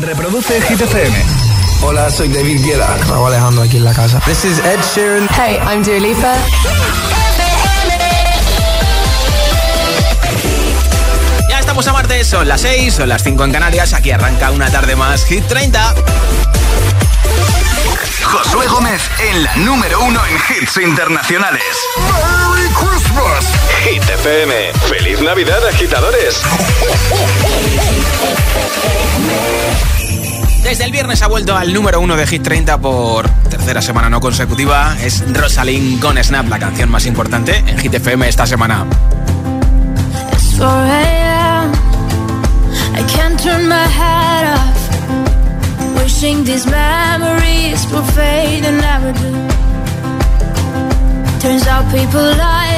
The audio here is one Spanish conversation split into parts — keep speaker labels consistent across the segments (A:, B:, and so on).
A: Reproduce Hit FM.
B: Hola, soy David Guetta. Raúl Alejandro aquí en la casa. This is Ed Sheeran.
C: Hey, I'm Dua Lipa.
D: Ya estamos a martes, son las 6, son las 5 en Canarias. Aquí arranca una tarde más Hit 30.
A: Josué Gómez en la número uno en hits internacionales.
E: ¡Merry Christmas!
A: Hit FM. ¡Feliz Navidad, agitadores!
D: Desde el viernes ha vuelto al número uno de Hit 30 por tercera semana no consecutiva. Es Rosalind con Snap, la canción más importante en Hit FM esta semana.
F: It's 4 a.m. I can't turn my head off. Wishing these memories will fade and never do. Turns out people lie.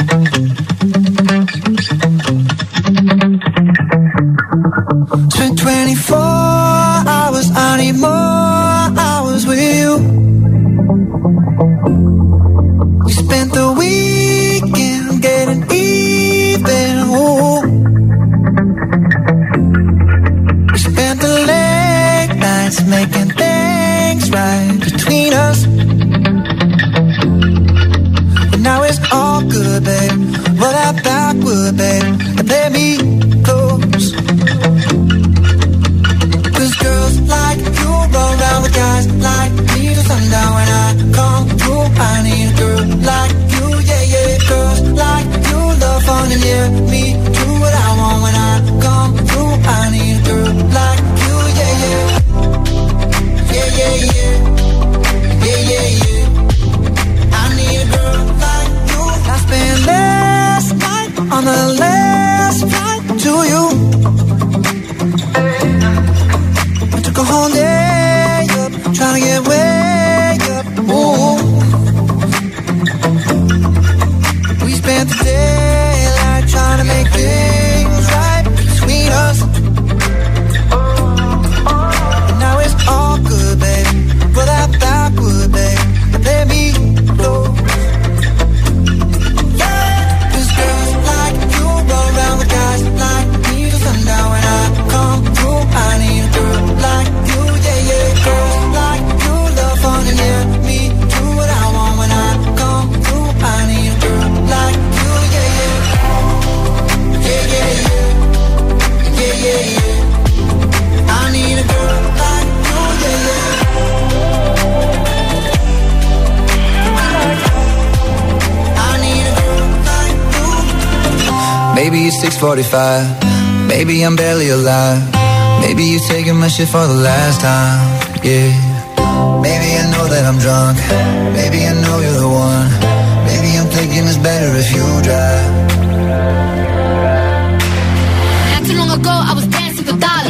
G: 6:45. Maybe I'm barely alive. Maybe you're taking my shit for the last time. Yeah. Maybe I know that I'm drunk. Maybe I know you're the one. Maybe I'm thinking it's better if you drive.
F: Not too long ago, I was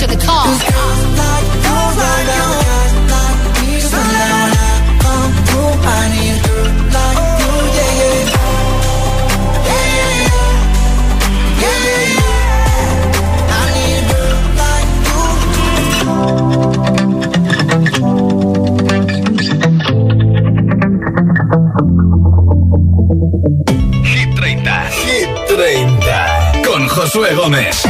G: to the call.
E: Hit Con Josué Gómez.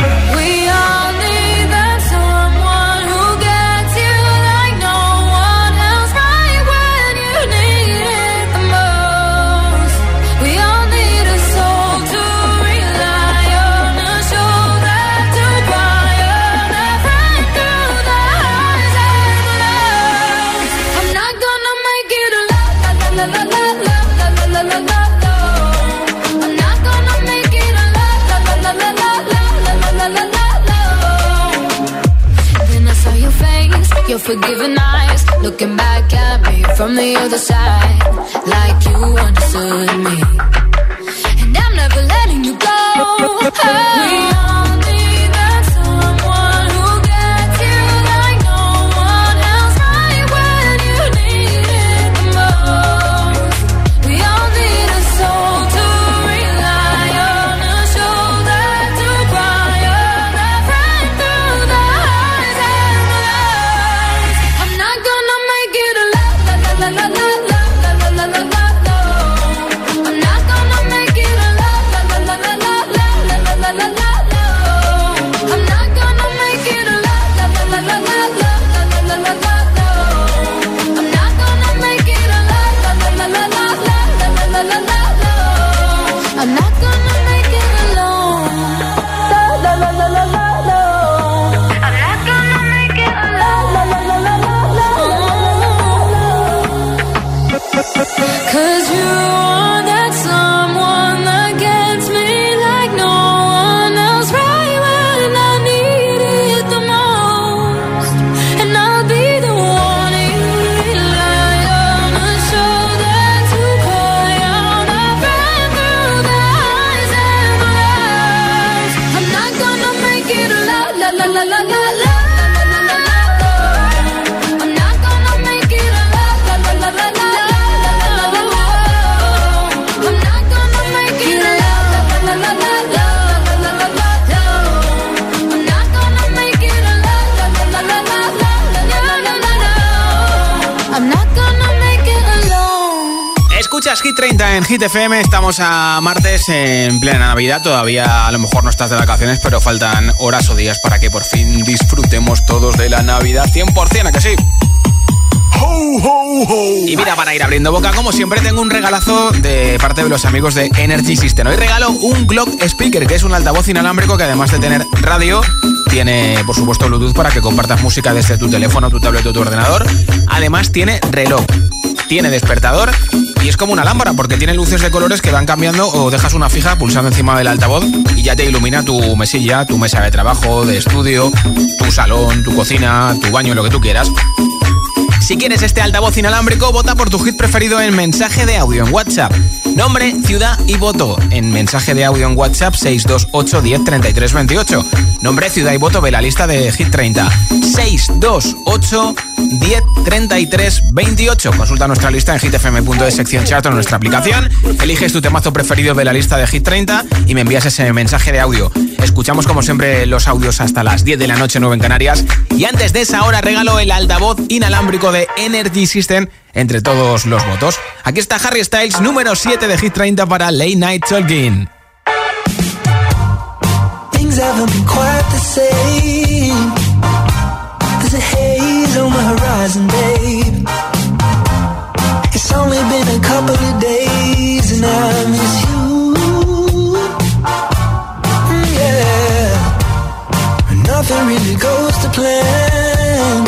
D: Hit 30 en Hit FM, estamos a martes en plena Navidad, todavía a lo mejor no estás de vacaciones, pero faltan horas o días para que por fin disfrutemos todos de la Navidad 100%, ¿a que sí? Y mira, para ir abriendo boca, como siempre, tengo un regalazo de parte de los amigos de Energy System. Hoy regalo un Glock Speaker, que es un altavoz inalámbrico que además de tener radio, tiene por supuesto Bluetooth para que compartas música desde tu teléfono, tu tablet o tu ordenador. Además tiene reloj, tiene despertador y es como una lámpara porque tiene luces de colores que van cambiando o dejas una fija pulsando encima del altavoz y ya te ilumina tu mesilla, tu mesa de trabajo, de estudio, tu salón, tu cocina, tu baño, lo que tú quieras. Si quieres este altavoz inalámbrico, vota por tu hit preferido en mensaje de audio en WhatsApp. Nombre, ciudad y voto en mensaje de audio en WhatsApp 628 10 33 28. Nombre, ciudad y voto de la lista de Hit 30. 628 10 33 28. Consulta nuestra lista en hitfm.es sección chat o nuestra aplicación. Eliges tu temazo preferido de la lista de Hit 30 y me envías ese mensaje de audio. Escuchamos como siempre los audios hasta las 10 de la noche 9 en Canarias. Y antes de esa hora regalo el altavoz inalámbrico de Energy System entre todos los votos. Aquí está Harry Styles, número 7 de Hit 30 para Late Night Talking.
G: Things haven't been quite the same. There's a haze on the horizon, babe. It's only been a couple of days and I miss you. Mm, yeah. Nothing really goes to plan.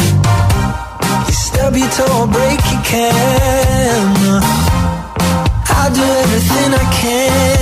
G: You stub your toe break your can. I'll do everything I can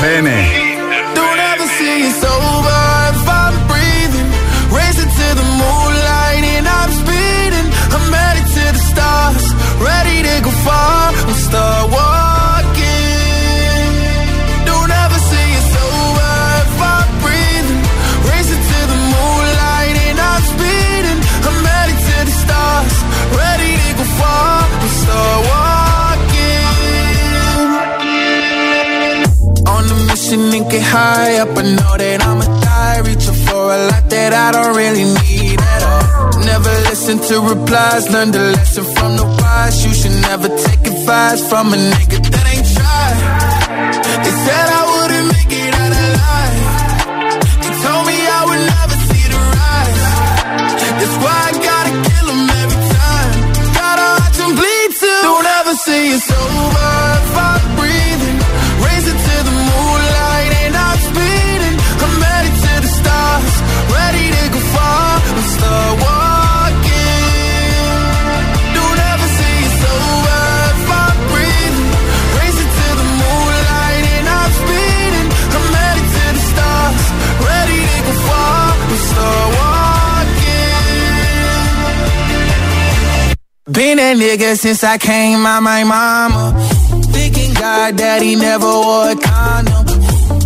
E: FM.
H: High up. I know that I'ma die. Reaching for a lot that I don't really need at all. Never listen to replies. Learn the lesson from the wise. You should never take advice from a nigga that ain't tried. They said I wouldn't make it out alive. They told me I would never see the rise. That's why I gotta kill 'em every time. Gotta watch 'em bleed too. Don't ever say it's over Been a nigga since I came out my mama. Thinking God daddy never wore a condom.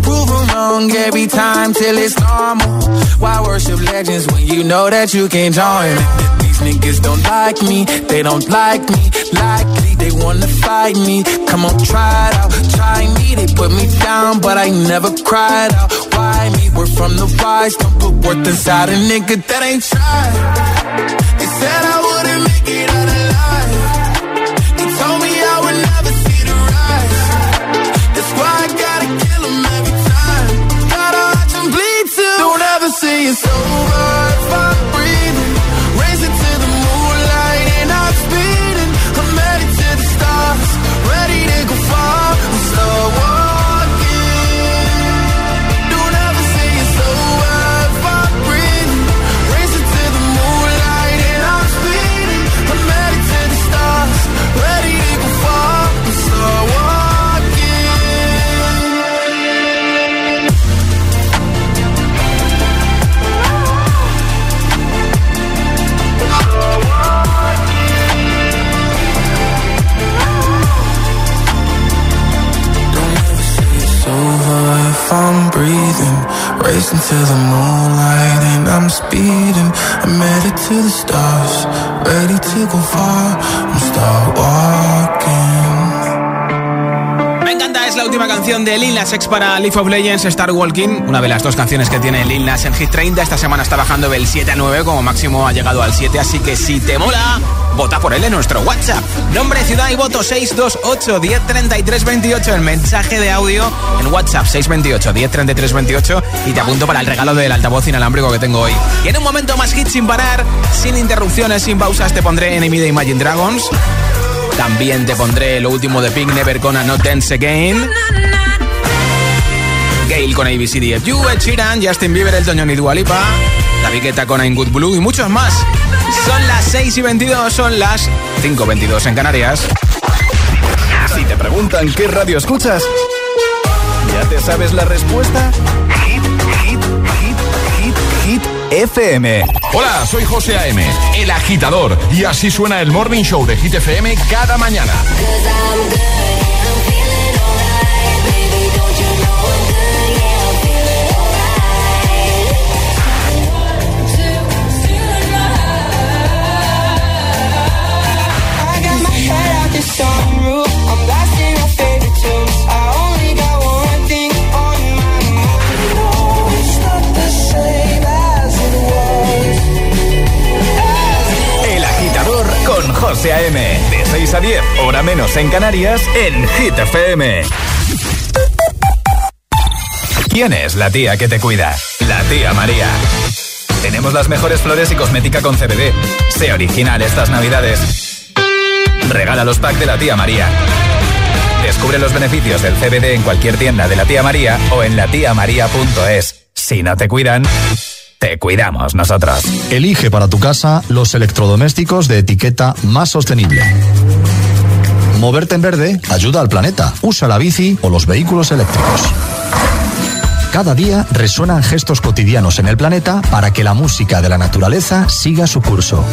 H: Proven wrong every time till it's normal. Why worship legends when you know that you can join? These niggas don't like me, they don't like me. Likely they wanna fight me. Come on, try it out, try me. They put me down, but I never cried out. Why me? We're from the wise, don't put worth inside a nigga that ain't tried. They said I wouldn't make it it's over
D: para League of Legends Star Walking, una de las dos canciones que tiene Lil Nas en Hit 30. Esta semana está bajando del 7 a 9, como máximo ha llegado al 7, así que si te mola, vota por él en nuestro WhatsApp. Nombre, ciudad y voto 628 1033 28. El mensaje de audio en WhatsApp 628 1033 28 y te apunto para el regalo del altavoz inalámbrico que tengo hoy. Y en un momento más hit sin parar, sin interrupciones, sin pausas, te pondré Enemy de Imagine Dragons. También te pondré lo último de Pink, Never Gonna Not Dance Again. Gale con ABCDFU, Ed Sheeran, Justin Bieber, El Toñón y Dua Lipa, La Viqueta con I'm Good Blue y muchos más. Son las 6 y 22, son las 5 22 en Canarias.
E: Si te preguntan qué radio escuchas, ¿ya te sabes la respuesta? Hit, hit, hit, hit, hit, FM.
I: Hola, soy José A.M., el agitador, y así suena el Morning Show de Hit FM cada mañana.
E: José A.M. De 6 a 10, hora menos en Canarias, en Hit. ¿Quién es la tía que te cuida? La tía María. Tenemos las mejores flores y cosmética con CBD. Sé original estas navidades. Regala los packs de la tía María. Descubre los beneficios del CBD en cualquier tienda de la tía María o en latiamaría.es. Si no te cuidan, te cuidamos nosotros.
J: Elige para tu casa los electrodomésticos de etiqueta más sostenible. Moverte en verde ayuda al planeta. Usa la bici o los vehículos eléctricos. Cada día resuenan gestos cotidianos en el planeta para que la música de la naturaleza siga su curso.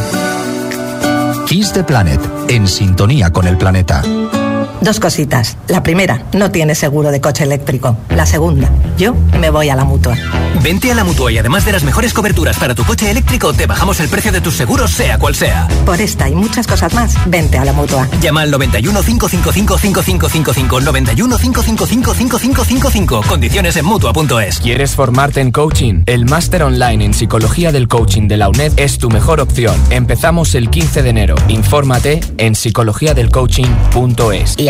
J: Kiss the Planet, en sintonía con el planeta.
K: Dos cositas. La primera, no tienes seguro de coche eléctrico. La segunda, yo me voy a la mutua.
L: Vente a la mutua y además de las mejores coberturas para tu coche eléctrico, te bajamos el precio de tus seguros, sea cual sea.
K: Por esta y muchas cosas más, vente a la mutua.
L: Llama al 91 555 5555 91 555 5555. Condiciones en mutua.es.
M: ¿Quieres formarte en coaching? El máster online en psicología del coaching de la UNED es tu mejor opción. Empezamos el 15 de enero. Infórmate en psicologiadelcoaching.es.
N: Y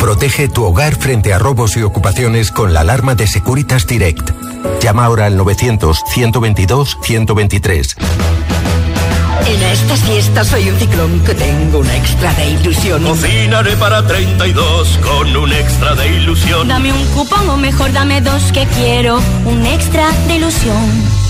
O: Protege tu hogar frente a robos y ocupaciones con la alarma de Securitas Direct. Llama ahora al 900-122-123.
P: En estas fiestas soy un ciclón que tengo una extra de ilusión.
Q: Cocinaré para 32 con un extra de ilusión.
R: Dame un cupón o mejor dame dos que quiero un extra de ilusión.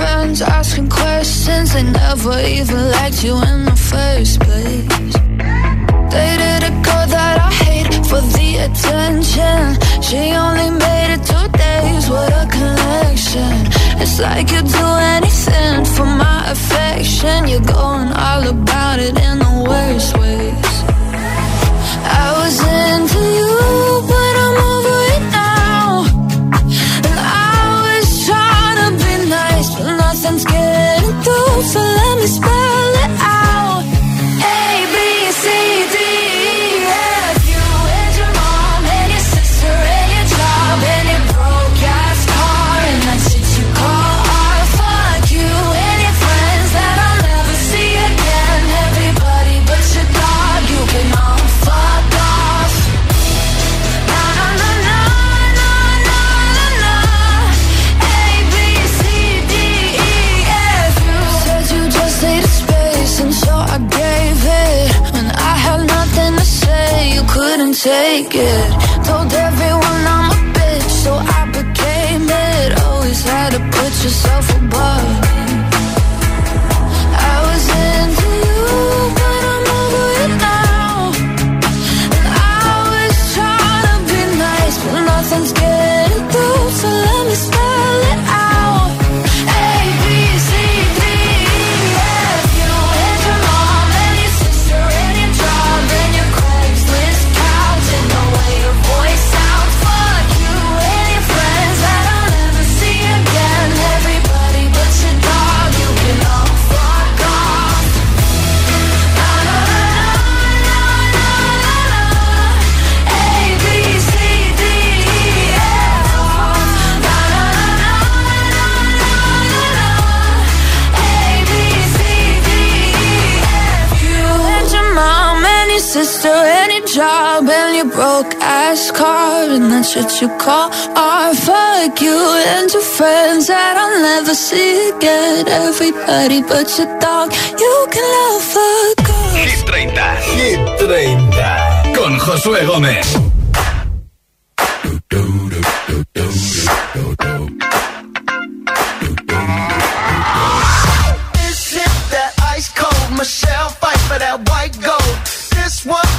F: friends, asking questions. They never even liked you in the first place. Dated a girl that I hate for the attention. She only made it two days, what a connection. It's like you'd do anything for my affection. You're going all about it in the worst ways. I was into you, sister your job and your broke ass car and that's what you call art. Fuck you and your friends that I'll never see again. Everybody but your dog, you can love fuck off.
A: Hit 30. Hit 30. Con Josué Gómez.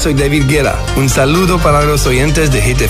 I: Soy David Guerra. Un saludo para los oyentes de Hit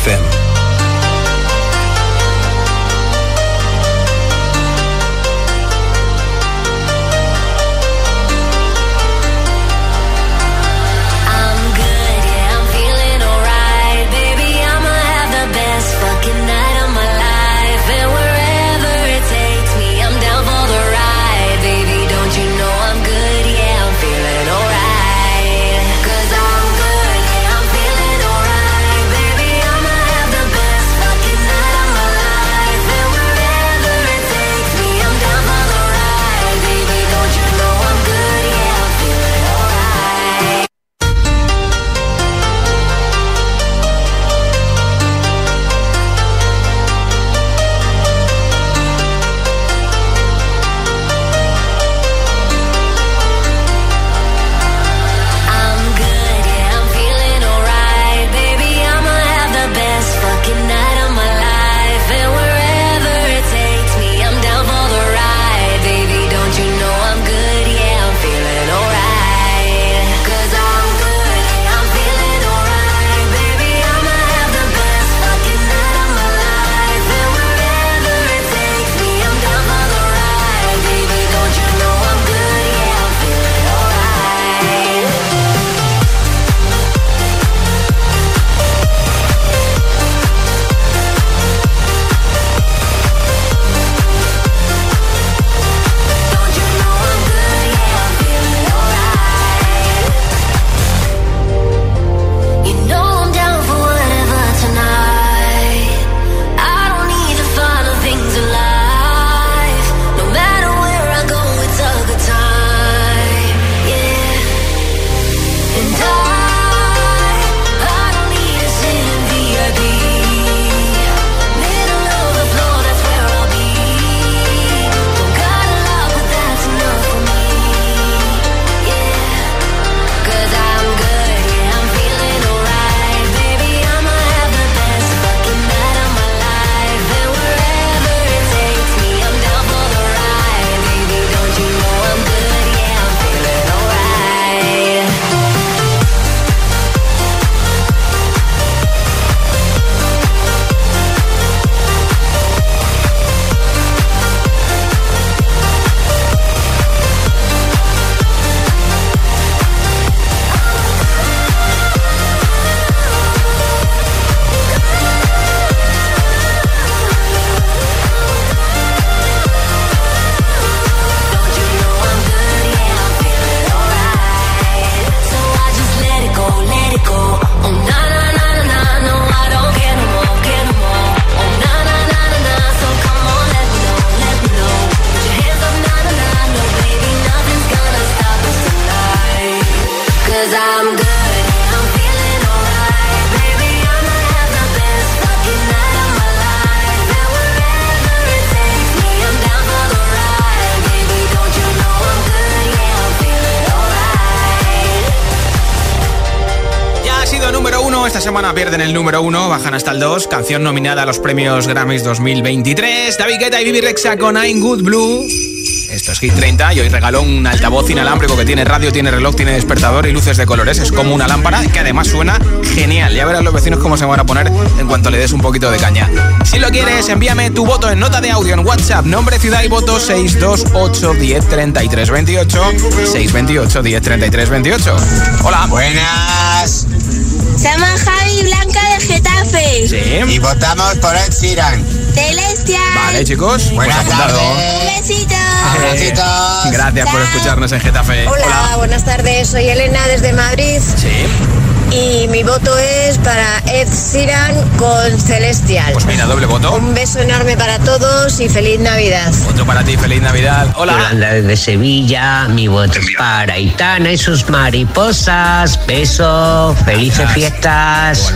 D: Esta semana pierden el número 1, bajan hasta el 2. Canción nominada a los premios Grammys 2023. David Guetta y Vivi Rexa con I'm Good Blue. Esto es Hit 30 y hoy regaló un altavoz inalámbrico que tiene radio, tiene reloj, tiene despertador y luces de colores. Es como una lámpara que además suena genial. Ya verás los vecinos cómo se van a poner en cuanto le des un poquito de caña. Si lo quieres, envíame tu voto en nota de audio en WhatsApp. Nombre, ciudad y voto 628 10 628 10 Hola.
S: Buenas.
T: Somos Javi Blanca de Getafe.
D: Sí.
S: Y votamos por Ed Sheeran.
T: Celestial.
D: Vale, chicos. Pues
S: Buenas
D: apuntado.
T: Un besito.
D: Eh, gracias por escucharnos en Getafe.
U: Hola, buenas tardes. Soy Elena desde Madrid.
D: Sí.
U: Y mi voto es para Ed Sheeran con Celestial.
D: Pues mira, doble voto.
U: Un beso enorme para todos y feliz Navidad.
D: Otro para ti, feliz Navidad. Hola.
V: Yolanda desde Sevilla, mi voto es para Aitana y sus mariposas. Beso, felices fiestas.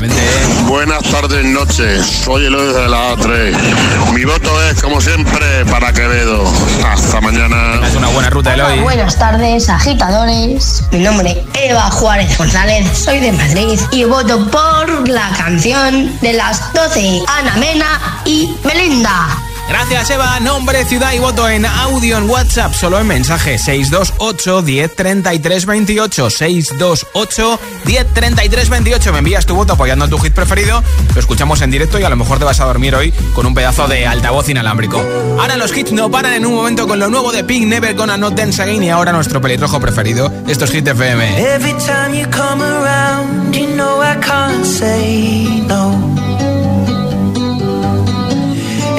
W: Buenas tardes, noches. Soy Eloy de la A3. Mi voto es, como siempre, para Quevedo. Hasta mañana.
D: Es una buena ruta, Eloy.
T: Buenas tardes, agitadores. Mi nombre es Eva Juárez González, soy de Y voto por la canción de las 12, Ana Mena y Melinda.
D: Gracias, Eva. Nombre, ciudad y voto en audio en WhatsApp. Solo en mensaje 628 103328 628 103328 Me envías tu voto apoyando a tu hit preferido. Lo escuchamos en directo y a lo mejor te vas a dormir hoy con un pedazo de altavoz inalámbrico. Ahora los hits no paran en un momento con lo nuevo de Pink Never Gonna Not Dance Again y ahora nuestro pelirrojo preferido. Estos es Hit FM.
F: Every time you come around, you know I can't say no.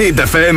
E: Hit FM.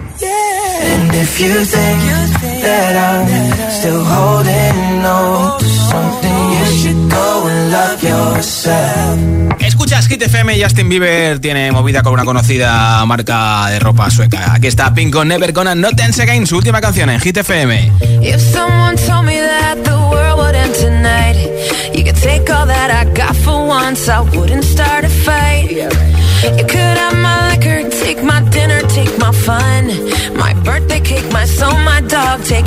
G: And if you think that I'm still holding on to something, you should go and love yourself.
D: Escuchas Hit FM, Justin Bieber tiene movida con una conocida marca de ropa sueca. Aquí está Pink con Never Gonna Not Dance Again, su última canción en Hit FM.
F: If someone told me that the world would end tonight, you could take all that I got for once, I wouldn't start a fight. You could have my liquor, take my dinner, take my fun, birthday cake, my soul, my dog, take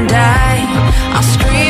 F: and I, I'll scream.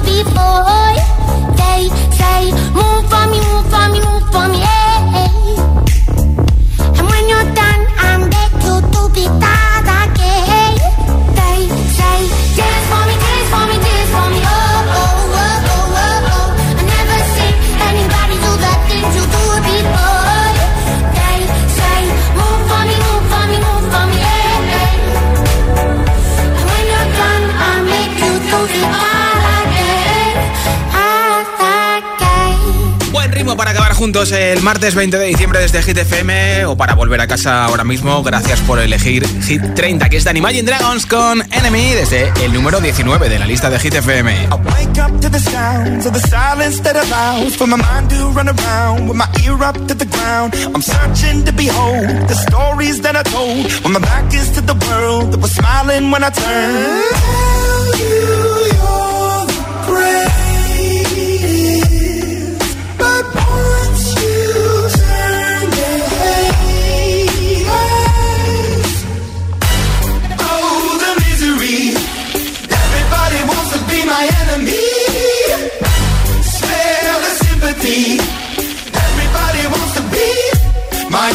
F: before they say, move for me, move for me, move for me.
D: Juntos el martes 20 de diciembre desde Hit FM o para volver a casa ahora mismo. Gracias por elegir Hit 30, que es de Imagine Dragons con Enemy desde el número 19 de la lista de Hit FM.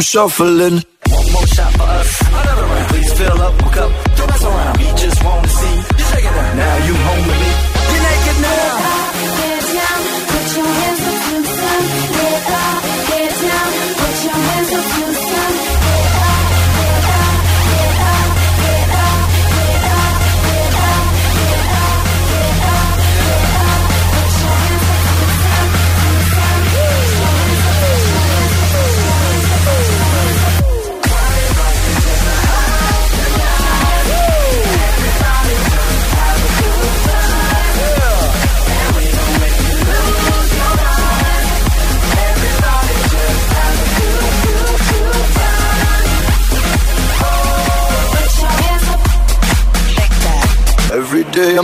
G: I'm shuffling.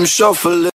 X: Shuffling.